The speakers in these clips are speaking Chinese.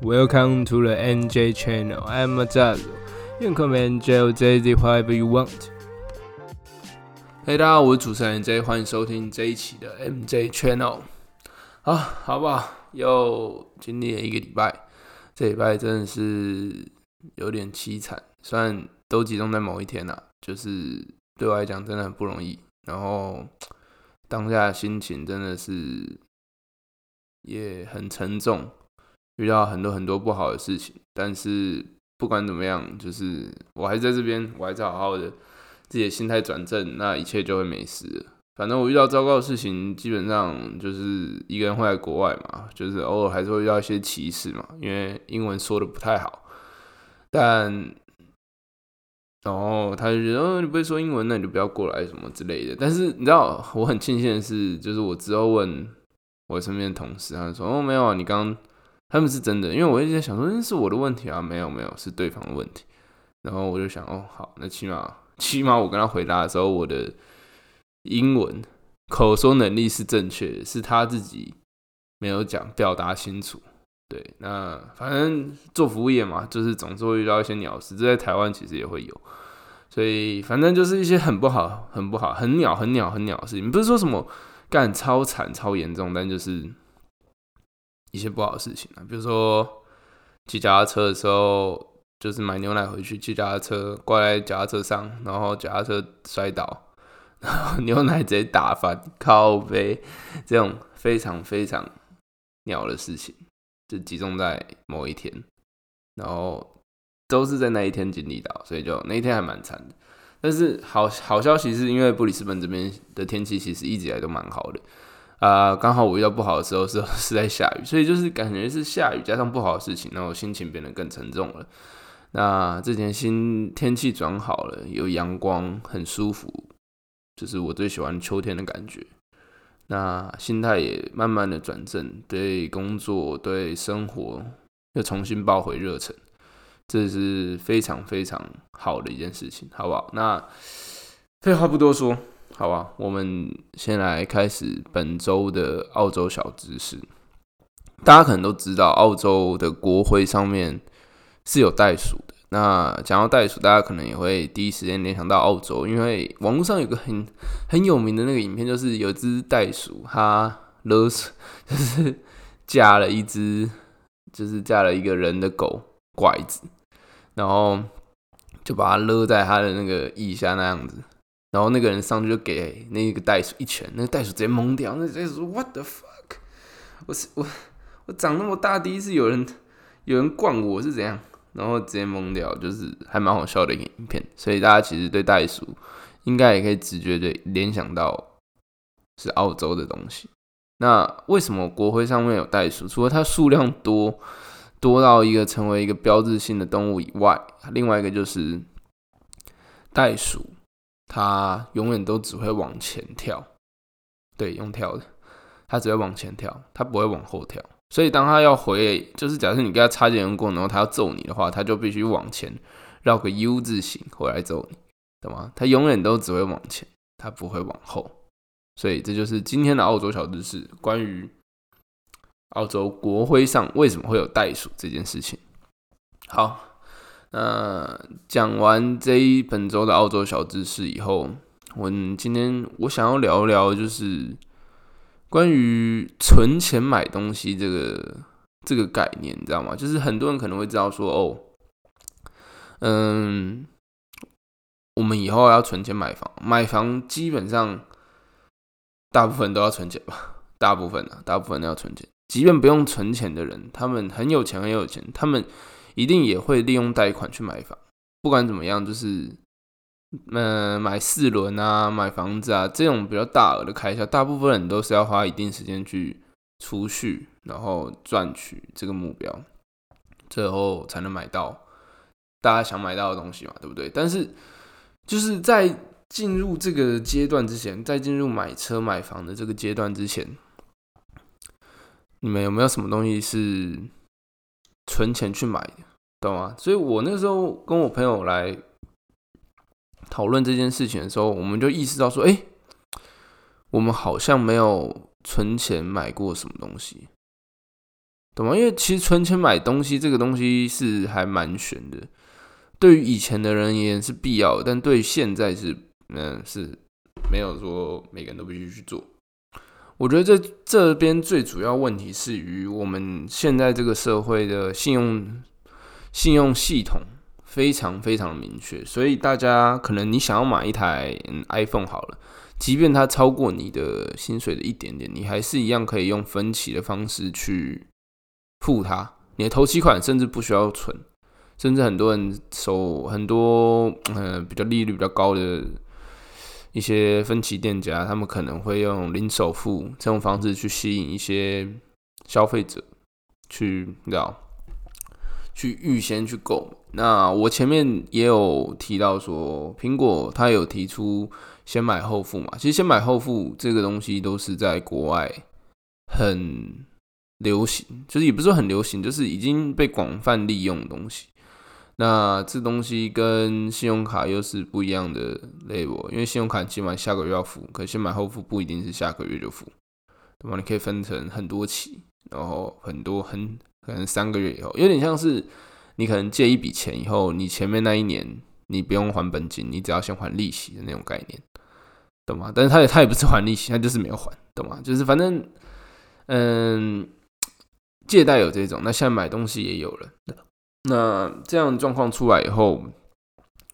Welcome to the NJ channel. I'm Mazazo. You can call me NJ or JZ whatever you want. 嘿，大家好，我是主持人 J，欢迎收听这一期的 MJ Channel。好，好不好？又经历了一个礼拜，这礼拜真的是有点凄惨。虽然都集中在某一天呐，就是对我来讲真的很不容易。然后当下心情真的是也很沉重，遇到很多很多不好的事情。但是不管怎么样，就是我还在这边，我还是好好的。自己的心态转正，那一切就会没事。反正我遇到糟糕的事情，基本上就是一个人会在国外嘛，就是偶尔还是会遇到一些歧视嘛，因为英文说的不太好。但，然后他就觉得，哦，你不会说英文，那你就不要过来什么之类的。但是你知道，我很庆幸的是，就是我之后问我身边的同事，他就说，哦，没有啊，你刚他们是真的，因为我一直在想说，那是我的问题啊，没有没有，是对方的问题。然后我就想，哦，好，那起码。起码我跟他回答的时候，我的英文口说能力是正确的，是他自己没有讲表达清楚。对，那反正做服务业嘛，就是总是会遇到一些鸟事，这在台湾其实也会有。所以反正就是一些很不好、很不好、很鸟、很鸟、很鸟的事情，不是说什么干超惨、超严重，但就是一些不好的事情啊，比如说骑脚踏车的时候。就是买牛奶回去，骑脚踏车挂在脚踏车上，然后脚踏车摔倒，然后牛奶直接打翻，靠背，这种非常非常鸟的事情，就集中在某一天，然后都是在那一天经历到，所以就那一天还蛮惨的。但是好好消息是因为布里斯本这边的天气其实一直以来都蛮好的。啊，刚好我遇到不好的时候是 是在下雨，所以就是感觉是下雨加上不好的事情，然后心情变得更沉重了。那这天新天气转好了，有阳光，很舒服，就是我最喜欢秋天的感觉。那心态也慢慢的转正，对工作、对生活又重新抱回热忱，这是非常非常好的一件事情，好不好？那废话不多说，好吧，我们先来开始本周的澳洲小知识。大家可能都知道，澳洲的国徽上面。是有袋鼠的。那讲到袋鼠，大家可能也会第一时间联想到澳洲，因为网络上有个很很有名的那个影片，就是有只袋鼠，它勒死，就是架了一只，就是架了一个人的狗拐子，然后就把它勒在它的那个腋下那样子，然后那个人上去就给那个袋鼠一拳，那个袋鼠直接懵掉，那袋鼠 What the fuck？我是我我长那么大第一次有人有人惯我是怎样？然后直接懵掉，就是还蛮好笑的一个影片，所以大家其实对袋鼠应该也可以直觉的联想到是澳洲的东西。那为什么国徽上面有袋鼠？除了它数量多多到一个成为一个标志性的动物以外，另外一个就是袋鼠它永远都只会往前跳，对，用跳的，它只会往前跳，它不会往后跳。所以，当他要回，就是假设你跟他擦肩而过，然后他要揍你的话，他就必须往前绕个 U 字形回来揍你，懂吗？他永远都只会往前，他不会往后。所以，这就是今天的澳洲小知识，关于澳洲国徽上为什么会有袋鼠这件事情。好，那讲完这一本周的澳洲小知识以后，我今天我想要聊聊就是。关于存钱买东西这个这个概念，你知道吗？就是很多人可能会知道说，哦，嗯，我们以后要存钱买房，买房基本上大部分都要存钱吧，大部分啊，大部分都要存钱。即便不用存钱的人，他们很有钱很有钱，他们一定也会利用贷款去买房。不管怎么样，就是。嗯，买四轮啊，买房子啊，这种比较大额的开销，大部分人都是要花一定时间去储蓄，然后赚取这个目标，最后才能买到大家想买到的东西嘛，对不对？但是就是在进入这个阶段之前，在进入买车买房的这个阶段之前，你们有没有什么东西是存钱去买的，懂吗？所以我那时候跟我朋友来。讨论这件事情的时候，我们就意识到说：“哎，我们好像没有存钱买过什么东西。”懂吗？因为其实存钱买东西这个东西是还蛮悬的，对于以前的人而言是必要，但对现在是嗯是没有说每个人都必须去做。我觉得这这边最主要问题是于我们现在这个社会的信用信用系统非常非常明确，所以大家可能你想要买一台 iPhone 好了，即便它超过你的薪水的一点点，你还是一样可以用分期的方式去付它。你的头期款甚至不需要存，甚至很多人手很多呃比较利率比较高的。一些分期店家，他们可能会用零首付这种方式去吸引一些消费者去，你知道，去预先去购。那我前面也有提到说，苹果它有提出先买后付嘛？其实先买后付这个东西都是在国外很流行，就是也不是说很流行，就是已经被广泛利用的东西。那这东西跟信用卡又是不一样的 level，因为信用卡起码下个月要付，可先买后付不一定是下个月就付，对吧？你可以分成很多期，然后很多很可能三个月以后，有点像是你可能借一笔钱以后，你前面那一年你不用还本金，你只要先还利息的那种概念，懂吗？但是他也他也不是还利息，他就是没有还，懂吗？就是反正嗯，借贷有这种，那现在买东西也有了。那这样状况出来以后，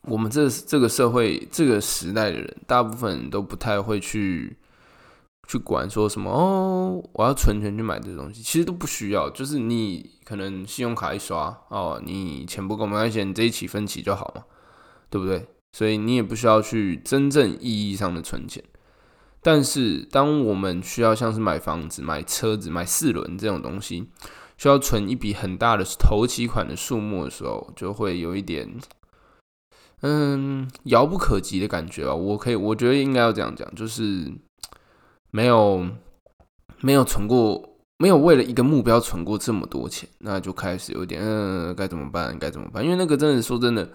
我们这这个社会这个时代的人，大部分人都不太会去去管说什么哦，我要存钱去买这东西，其实都不需要。就是你可能信用卡一刷哦，你钱不够没关系，你这一期分期就好嘛，对不对？所以你也不需要去真正意义上的存钱。但是当我们需要像是买房子、买车子、买四轮这种东西。需要存一笔很大的头期款的数目的时候，就会有一点，嗯，遥不可及的感觉吧。我可以，我觉得应该要这样讲，就是没有没有存过，没有为了一个目标存过这么多钱，那就开始有点，嗯，该怎么办？该怎么办？因为那个真的说真的，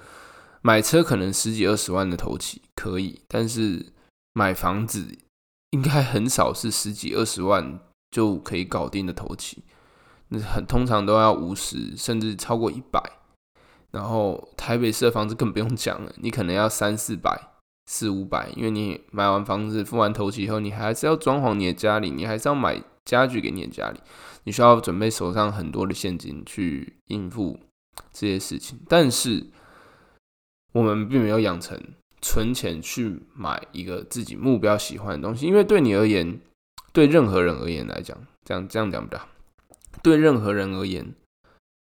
买车可能十几二十万的头期可以，但是买房子应该很少是十几二十万就可以搞定的头期。那很通常都要五十，甚至超过一百。然后台北市的房子更不用讲了，你可能要三四百、四五百，因为你买完房子付完头期以后，你还是要装潢你的家里，你还是要买家具给你的家里，你需要准备手上很多的现金去应付这些事情。但是我们并没有养成存钱去买一个自己目标喜欢的东西，因为对你而言，对任何人而言来讲，这样这样讲不了。对任何人而言，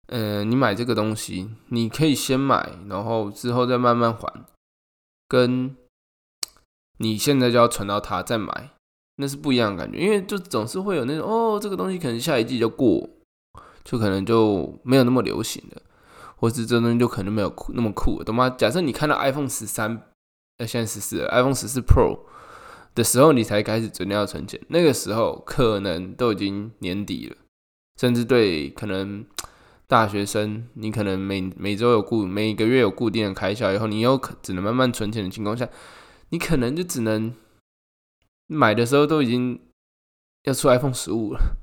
嗯，你买这个东西，你可以先买，然后之后再慢慢还，跟你现在就要存到它再买，那是不一样的感觉。因为就总是会有那种哦，这个东西可能下一季就过，就可能就没有那么流行了，或是这东西就可能没有酷那么酷，懂吗？假设你看到 iPhone 十三，呃，现在十四，iPhone 十四 Pro 的时候，你才开始准备要存钱，那个时候可能都已经年底了。甚至对可能大学生，你可能每每周有固每个月有固定的开销，以后你有可只能慢慢存钱的情况下，你可能就只能买的时候都已经要出 iPhone 十五了，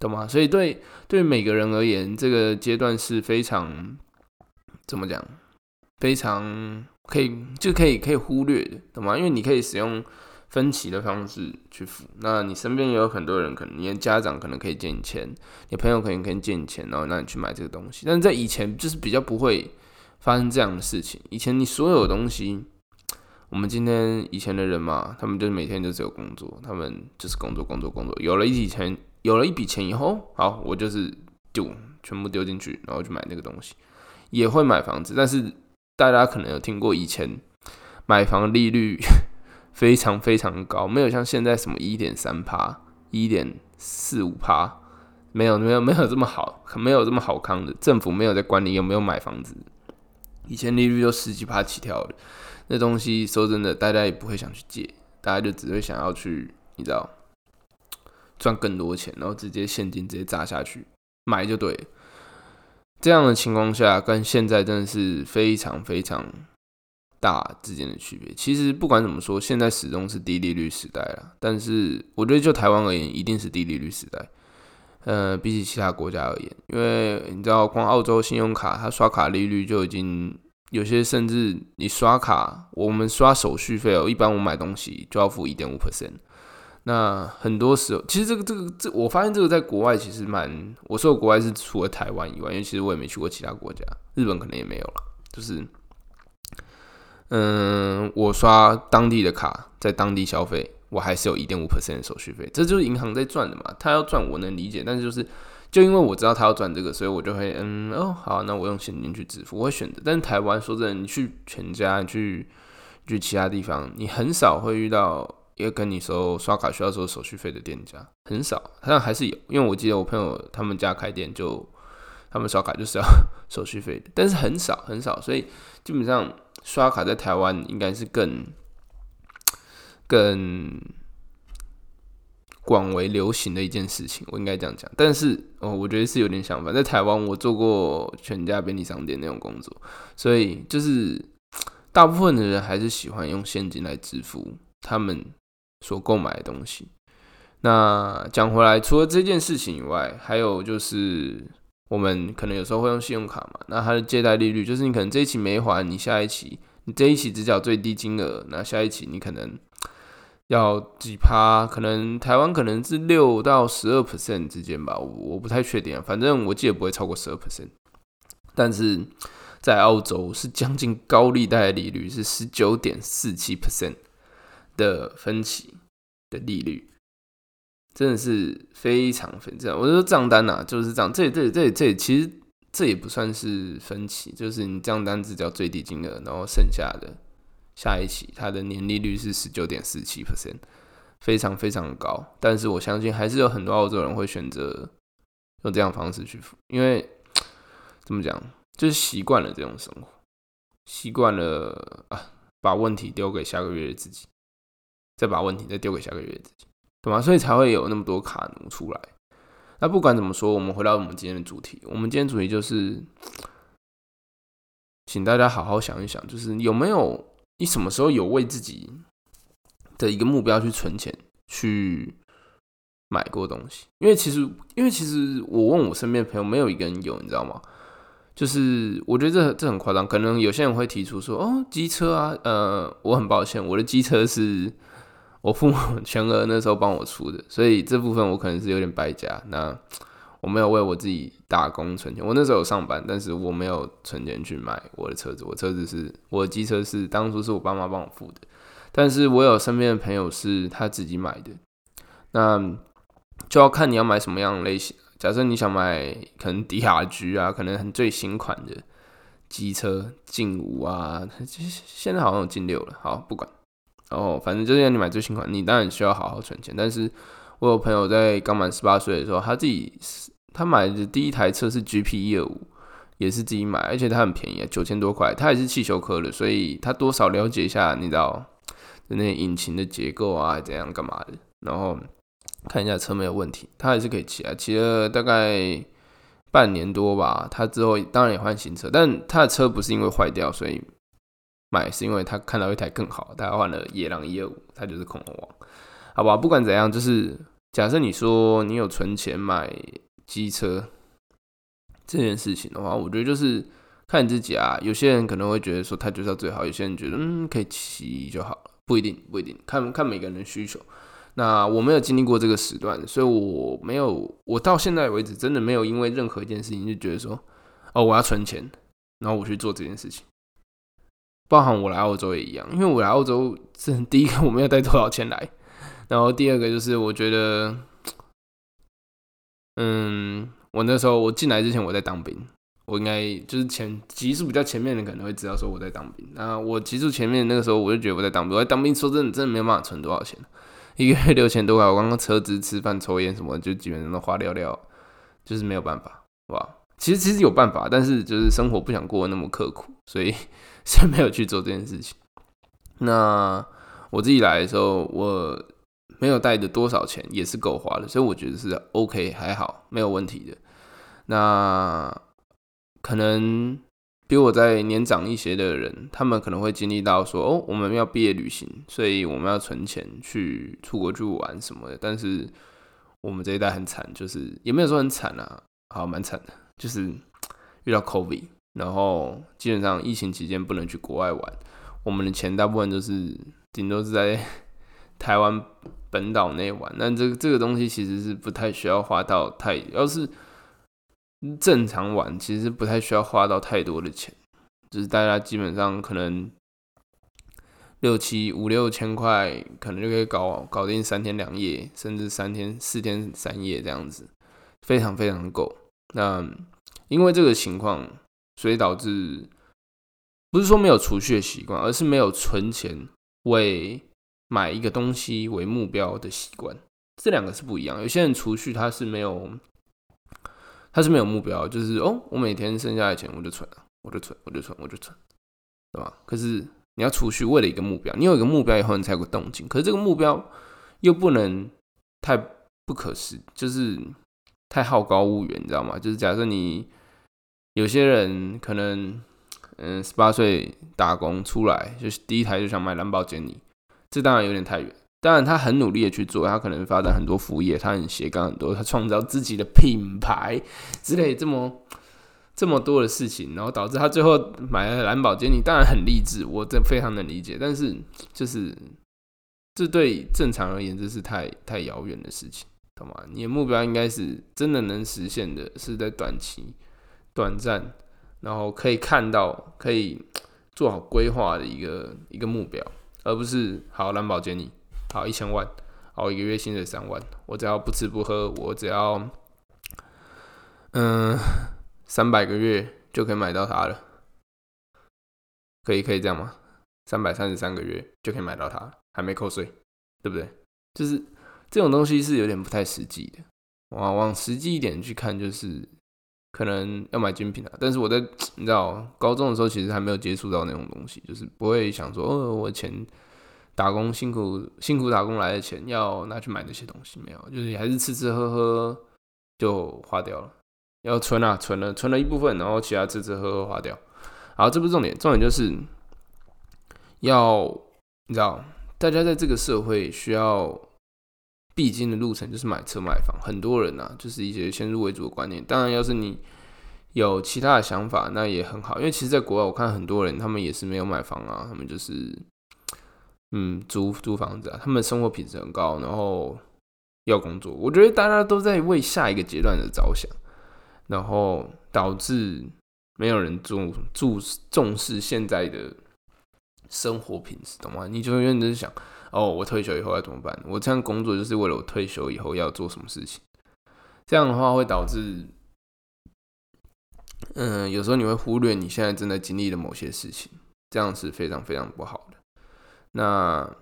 懂吗？所以对对每个人而言，这个阶段是非常怎么讲，非常可以就可以可以忽略的，懂吗？因为你可以使用。分期的方式去付，那你身边也有很多人，可能你的家长可能可以借你钱，你朋友可能可以借你钱，然后让你去买这个东西。但是在以前就是比较不会发生这样的事情。以前你所有东西，我们今天以前的人嘛，他们就是每天就只有工作，他们就是工作工作工作。有了一笔钱，有了一笔钱以后，好，我就是丢全部丢进去，然后去买那个东西，也会买房子。但是大家可能有听过以前买房利率。非常非常高，没有像现在什么一点三趴、一点四五趴，没有没有没有这么好，没有这么好康的。政府没有在管你有没有买房子，以前利率都十几趴起跳的，那东西说真的，大家也不会想去借，大家就只会想要去，你知道，赚更多钱，然后直接现金直接砸下去买就对。这样的情况下，跟现在真的是非常非常。大之间的区别，其实不管怎么说，现在始终是低利率时代了。但是我觉得就台湾而言，一定是低利率时代。呃，比起其他国家而言，因为你知道，光澳洲信用卡它刷卡利率就已经有些，甚至你刷卡，我们刷手续费哦，一般我买东西就要付一点五 percent。那很多时候，其实这个这个这，我发现这个在国外其实蛮，我说国外是除了台湾以外，因为其实我也没去过其他国家，日本可能也没有了。就是，嗯，我刷当地的卡，在当地消费。我还是有一点五 percent 的手续费，这就是银行在赚的嘛。他要赚，我能理解，但是就是就因为我知道他要赚这个，所以我就会嗯哦好，那我用现金去支付，我会选择。但是台湾说真的，你去全家，你去去其他地方，你很少会遇到一个跟你收刷卡需要收手续费的店家，很少。但还是有，因为我记得我朋友他们家开店就他们刷卡就是要 手续费的，但是很少很少，所以基本上刷卡在台湾应该是更。更广为流行的一件事情，我应该这样讲。但是哦，我觉得是有点相反。在台湾，我做过全家便利商店那种工作，所以就是大部分的人还是喜欢用现金来支付他们所购买的东西。那讲回来，除了这件事情以外，还有就是我们可能有时候会用信用卡嘛。那它的借贷利率，就是你可能这一期没还，你下一期你这一期只缴最低金额，那下一期你可能。要几趴？可能台湾可能是六到十二 percent 之间吧，我不太确定啊。反正我记得不会超过十二 percent。但是在澳洲是将近高利贷利率是十九点四七 percent 的分期的利率，真的是非常非常。我说账单呐，就是这样。这这这这其实这也不算是分期，就是你账单只交最低金额，然后剩下的。下一期它的年利率是十九点四七 percent，非常非常高。但是我相信还是有很多澳洲人会选择用这样方式去付，因为 怎么讲，就是习惯了这种生活，习惯了啊，把问题丢给下个月的自己，再把问题再丢给下个月的自己，懂吗？所以才会有那么多卡奴出来。那不管怎么说，我们回到我们今天的主题，我们今天主题就是，请大家好好想一想，就是有没有。你什么时候有为自己的一个目标去存钱去买过东西？因为其实，因为其实我问我身边的朋友，没有一个人有，你知道吗？就是我觉得这这很夸张。可能有些人会提出说：“哦，机车啊，呃，我很抱歉，我的机车是我父母 全额那时候帮我出的，所以这部分我可能是有点败家。”那我没有为我自己打工存钱，我那时候有上班，但是我没有存钱去买我的车子。我车子是我的机车，是当初是我爸妈帮我付的。但是我有身边的朋友是他自己买的，那就要看你要买什么样的类型。假设你想买可能迪亚 G 啊，可能很最新款的机车，劲五啊，现在好像有劲六了。好，不管，然后反正就是要你买最新款，你当然需要好好存钱。但是我有朋友在刚满十八岁的时候，他自己。他买的第一台车是 GP 一二五，也是自己买，而且它很便宜，啊，九千多块。他也是汽修科的，所以他多少了解一下，你知道，那引擎的结构啊，怎样干嘛的，然后看一下车没有问题，他还是可以骑啊。骑了大概半年多吧，他之后当然也换新车，但他的车不是因为坏掉所以买，是因为他看到一台更好，他换了野狼一二五，他就是恐龙王，好吧？不管怎样，就是假设你说你有存钱买。机车这件事情的话，我觉得就是看你自己啊。有些人可能会觉得说他就是要最好，有些人觉得嗯可以骑就好了，不一定不一定，看看每个人的需求。那我没有经历过这个时段，所以我没有，我到现在为止真的没有因为任何一件事情就觉得说哦我要存钱，然后我去做这件事情。包含我来澳洲也一样，因为我来澳洲这第一个我没有带多少钱来，然后第二个就是我觉得。嗯，我那时候我进来之前我在当兵，我应该就是前级数比较前面的可能会知道说我在当兵。那我级数前面那个时候我就觉得我在当兵，我在当兵说真的真的没有办法存多少钱，一个月 六千多块，我刚刚车资、吃饭、抽烟什么就基本上都花掉掉，就是没有办法，哇，其实其实有办法，但是就是生活不想过那么刻苦，所以 才没有去做这件事情。那我自己来的时候，我。没有带的多少钱也是够花的，所以我觉得是 OK 还好没有问题的。那可能比我在年长一些的人，他们可能会经历到说哦，我们要毕业旅行，所以我们要存钱去出国去玩什么的。但是我们这一代很惨，就是也没有说很惨啊，好蛮惨的，就是遇到 COVID，然后基本上疫情期间不能去国外玩，我们的钱大部分都是顶多是在台湾本岛内玩，但这这个东西其实是不太需要花到太，要是正常玩，其实不太需要花到太多的钱，就是大家基本上可能。六七五六千块，可能就可以搞搞定三天两夜，甚至三天四天三夜这样子，非常非常够。那因为这个情况，所以导致不是说没有储蓄的习惯，而是没有存钱为买一个东西为目标的习惯。这两个是不一样。有些人储蓄他是没有，他是没有目标，就是哦，我每天剩下的钱我就存，我就存，我就存，我就存，对吧？可是。你要储蓄，为了一个目标，你有一个目标以后，你才有动静。可是这个目标又不能太不可视，就是太好高骛远，你知道吗？就是假设你有些人可能，嗯，十八岁打工出来，就是第一台就想买蓝宝坚尼，这当然有点太远。当然他很努力的去做，他可能发展很多副业，他很斜杠很多，他创造自己的品牌之类这么。这么多的事情，然后导致他最后买了蓝宝坚尼，当然很励志，我这非常能理解。但是，就是这对正常而言，这是太太遥远的事情，懂吗？你的目标应该是真的能实现的，是在短期、短暂，然后可以看到、可以做好规划的一个一个目标，而不是好蓝宝坚尼，好一千万，好一个月薪水三万，我只要不吃不喝，我只要，嗯。三百个月就可以买到它了，可以可以这样吗？三百三十三个月就可以买到它，还没扣税，对不对？就是这种东西是有点不太实际的。往往实际一点去看，就是可能要买精品啊。但是我在你知道高中的时候，其实还没有接触到那种东西，就是不会想说哦，我钱打工辛苦辛苦打工来的钱要拿去买那些东西，没有，就是还是吃吃喝喝就花掉了。要存啊，存了，存了一部分，然后其他吃吃喝喝花掉。好，这不是重点，重点就是要你知道，大家在这个社会需要必经的路程就是买车买房。很多人啊，就是一些先入为主的观念。当然，要是你有其他的想法，那也很好。因为其实，在国外，我看很多人他们也是没有买房啊，他们就是嗯租租房子啊，他们生活品质很高，然后要工作。我觉得大家都在为下一个阶段的着想。然后导致没有人重注重视现在的生活品质，懂吗？你就永远都是想，哦，我退休以后要怎么办？我这样工作就是为了我退休以后要做什么事情？这样的话会导致，嗯，有时候你会忽略你现在正在经历的某些事情，这样是非常非常不好的。那。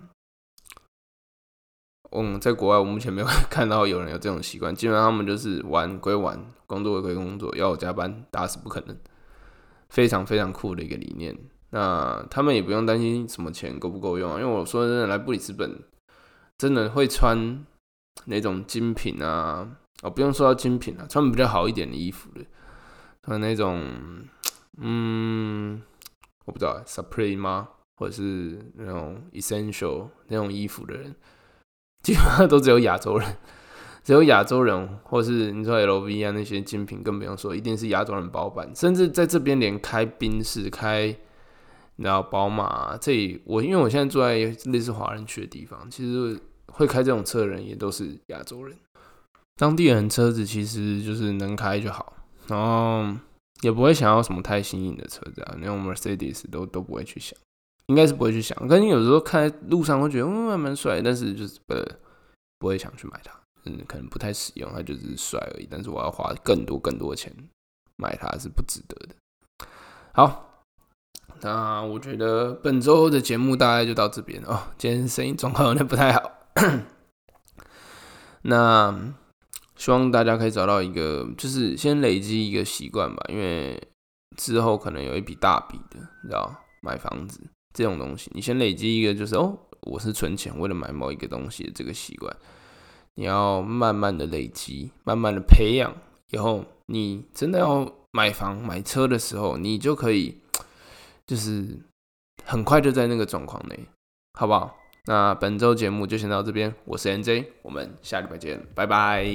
嗯，在国外我目前没有 看到有人有这种习惯，基本上他们就是玩归玩，工作归工作，要我加班打死不可能。非常非常酷的一个理念。那他们也不用担心什么钱够不够用啊，因为我说真的，来布里斯本真的会穿那种精品啊，哦，不用说到精品啊，穿比较好一点的衣服的，穿那种嗯，我不知道 Supreme 吗，或者是那种 Essential 那种衣服的人。基本上都只有亚洲人，只有亚洲人，或是你说 LV 啊那些精品，更不用说，一定是亚洲人包办。甚至在这边连开宾士、开然后宝马，这我因为我现在住在类似华人区的地方，其实会开这种车的人也都是亚洲人。当地人车子其实就是能开就好，然后也不会想要什么太新颖的车子啊，那种 Mercedes 都都不会去想。应该是不会去想，可能有时候开路上会觉得嗯蛮帅，但是就是不不会想去买它，嗯，可能不太实用，它就是帅而已。但是我要花更多更多钱买它是不值得的。好，那我觉得本周的节目大概就到这边哦。今天声音状况有点不太好，那希望大家可以找到一个，就是先累积一个习惯吧，因为之后可能有一笔大笔的，你知道，买房子。这种东西，你先累积一个，就是哦，我是存钱为了买某一个东西的这个习惯。你要慢慢的累积，慢慢的培养，以后你真的要买房买车的时候，你就可以，就是很快就在那个状况内，好不好？那本周节目就先到这边，我是 NJ，我们下礼拜见，拜拜。